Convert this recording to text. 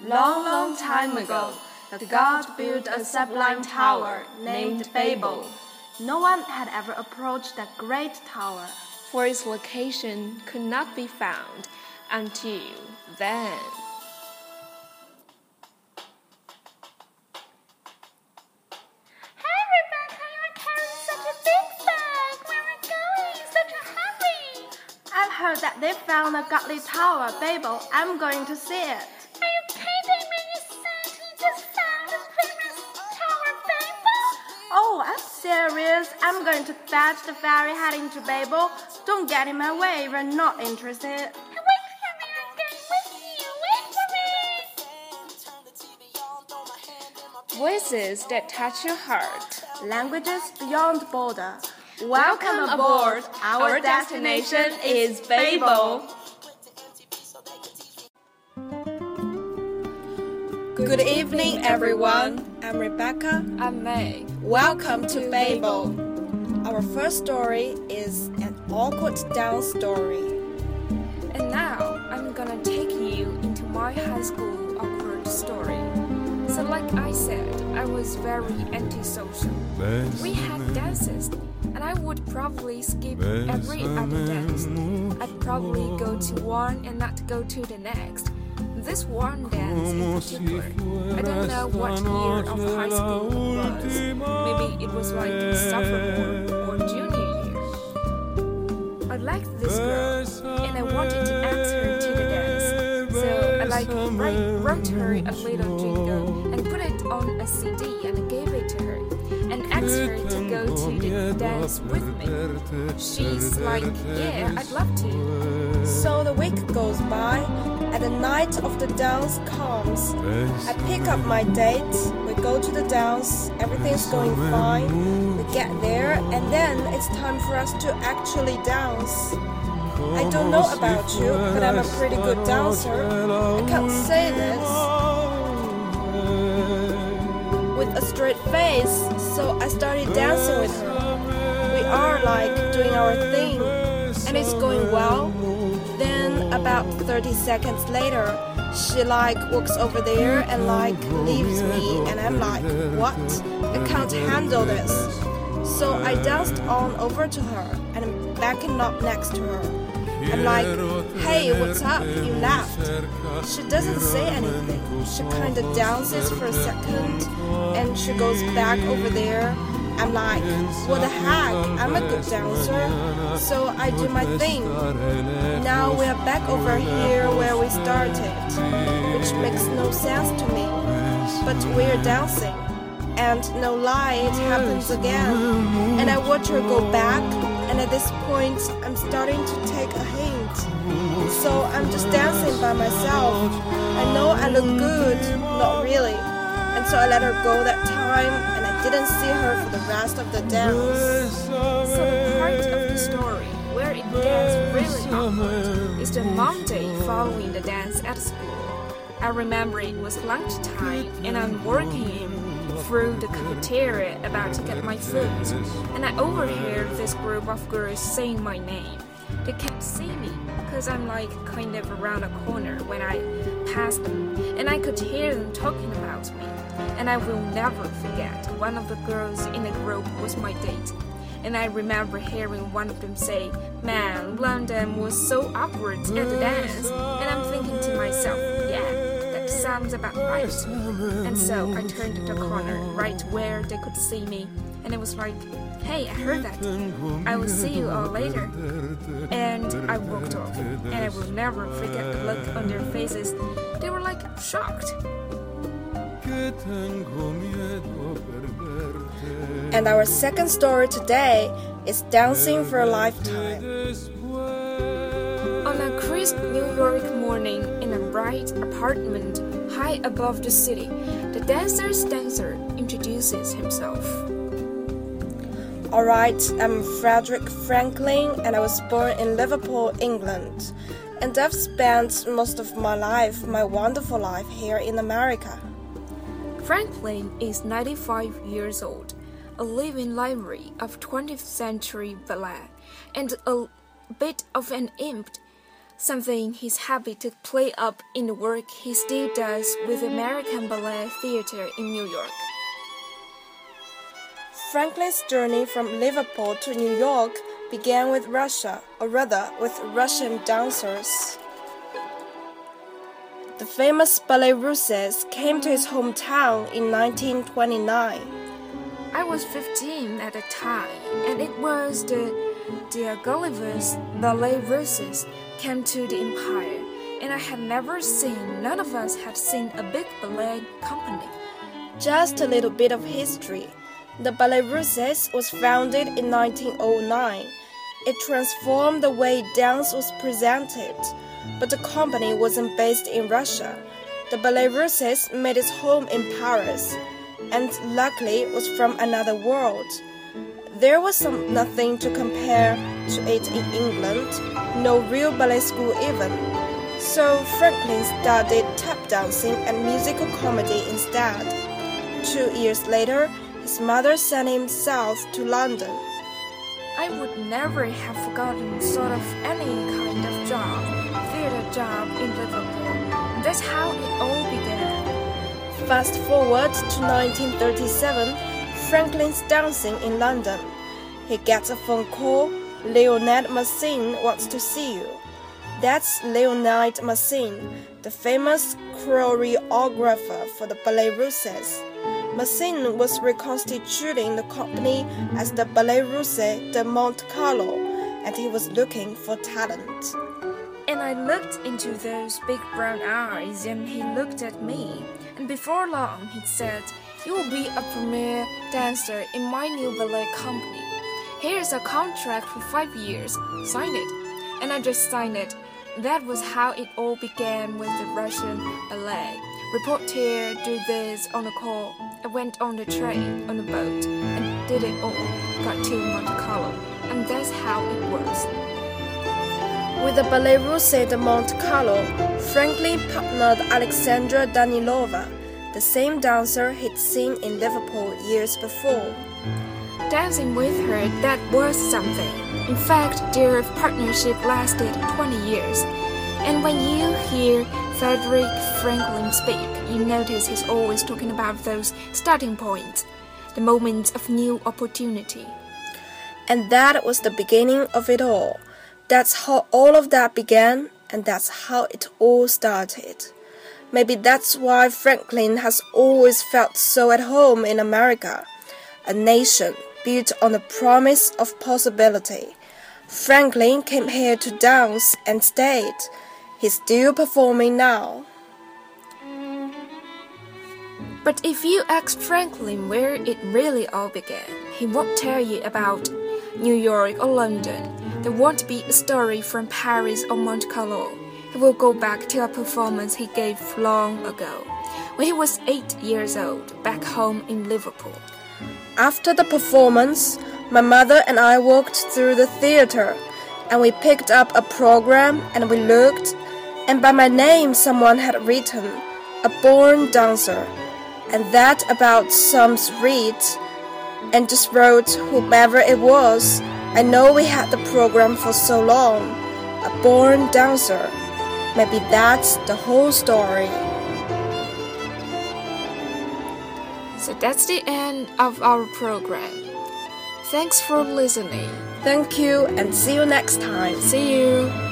Long, long time ago, the god built a sublime tower named Babel. No one had ever approached that great tower, for its location could not be found until then. Hey Rebecca, you're carrying such a big bag. Where are going? Such a hurry. I've heard that they found a godly tower, Babel. I'm going to see it. Serious. I'm going to fetch the ferry heading to Babel. Don't get in my way if you're not interested. Wait for me, I'm going. Wait for me. Voices that touch your heart. Languages beyond border. Welcome aboard. Our destination is Babel. Good evening, everyone. I'm Rebecca. I'm May. Welcome to Babel. Our first story is an awkward down story. And now I'm gonna take you into my high school awkward story. Like I said, I was very antisocial. We had dances, and I would probably skip every other dance. I'd probably go to one and not go to the next. This one dance in particular, I don't know what year of high school it was. Maybe it was like sophomore or junior year. I liked this girl, and I wanted to ask her to the dance. So I like wrote her a little jingle a CD and gave it to her, and asked her to go to the dance with me. She's like, yeah, I'd love to. So the week goes by, and the night of the dance comes. I pick up my date, we go to the dance, everything's going fine. We get there, and then it's time for us to actually dance. I don't know about you, but I'm a pretty good dancer. I can't say this with a straight face, so I started dancing with her. We are like doing our thing, and it's going well. Then about 30 seconds later, she like walks over there and like leaves me, and I'm like, what? I can't handle this. So I danced on over to her and backing up next to her. I'm like, hey, what's up? You left. She doesn't say anything. She kind of dances for a second and she goes back over there. I'm like, what the heck? I'm a good dancer. So I do my thing. Now we're back over here where we started, which makes no sense to me. But we're dancing. And no lie, it happens again. And I watch her go back, and at this point, I'm starting to take a hint. So I'm just dancing by myself. I know I look good, not really. And so I let her go that time, and I didn't see her for the rest of the dance. So the part of the story where it gets really awkward is the Monday following the dance at school. I remember it was lunchtime and I'm working through the cafeteria about to get my food, and I overheard this group of girls saying my name. They can't see me because I'm like kind of around a corner when I pass them, and I could hear them talking about me. And I will never forget one of the girls in the group was my date. And I remember hearing one of them say, Man, London was so awkward at the dance. And I'm thinking to myself, sounds about right. And so I turned to the corner, right where they could see me. And it was like, hey, I heard that. I will see you all later. And I walked off. And I will never forget the look on their faces. They were like shocked. And our second story today is Dancing for a Lifetime. On a crisp New York morning in a bright apartment high above the city, the dancer's dancer introduces himself. Alright, I'm Frederic Franklin and I was born in Liverpool, England. And I've spent most of my life, my wonderful life, here in America. Franklin is 95 years old, a living library of 20th century ballet, and a bit of an imp. Something he's happy to play up in the work he still does with American Ballet Theatre in New York. Franklin's journey from Liverpool to New York began with Russia, or rather with Russian dancers. The famous ballets Russes came to his hometown in 1929. I was 15 at the time, and it was the Diaghilev's ballets Russes came to the empire, and I had never seen, none of us had seen a big ballet company. Just a little bit of history. The Ballets Russes was founded in 1909. It transformed the way dance was presented but the company wasn't based in Russia. The Ballets Russes made its home in Paris, and luckily was from another world. There was some, nothing to compare to it in England, no real ballet school even. So Franklin studied tap dancing and musical comedy instead. Two years later, his mother sent him south to London. I would never have forgotten sort of any kind of job, theater job in Liverpool. That's how it all began. Fast forward to 1937, Franklin's dancing in London. He gets a phone call. Leonid Massine wants to see you. That's Leonid Massine, the famous choreographer for the Ballets Russes. Massine was reconstituting the company as the Ballet Russe de Monte Carlo, and he was looking for talent. And I looked into those big brown eyes, and he looked at me. And before long, he said, You will be a premier dancer in my new ballet company. Here's a contract for five years. Sign it. And I just signed it. That was how it all began with the Russian ballet. Report here, do this on a call. I went on the train, on the boat, and did it all. Got to Monte Carlo, and that's how it was. With the Ballet Russe de Monte Carlo, Franklin partnered Alexandra Danilova, the same dancer he'd seen in Liverpool years before. Dancing with her, that was something. In fact, their partnership lasted 20 years. And when you hear Frederic Franklin speak, you notice he's always talking about those starting points, the moments of new opportunity. And that was the beginning of it all. That's how all of that began, and that's how it all started. Maybe that's why Franklin has always felt so at home in America, a nation built on the promise of possibility. Franklin came here to dance and stayed. He's still performing now. But if you ask Franklin where it really all began, he won't tell you about New York or London. There won't be a story from Paris or Monte Carlo. He will go back to a performance he gave long ago, when he was eight years old, back home in Liverpool. After the performance, my mother and I walked through the theater, and we picked up a program and we looked and by my name someone had written, a born dancer, and that about sums read, and just wrote whomever it was. I know we had the program for so long, a born dancer. Maybe that's the whole story. So that's the end of our program. Thanks for listening. Thank you and see you next time. See you.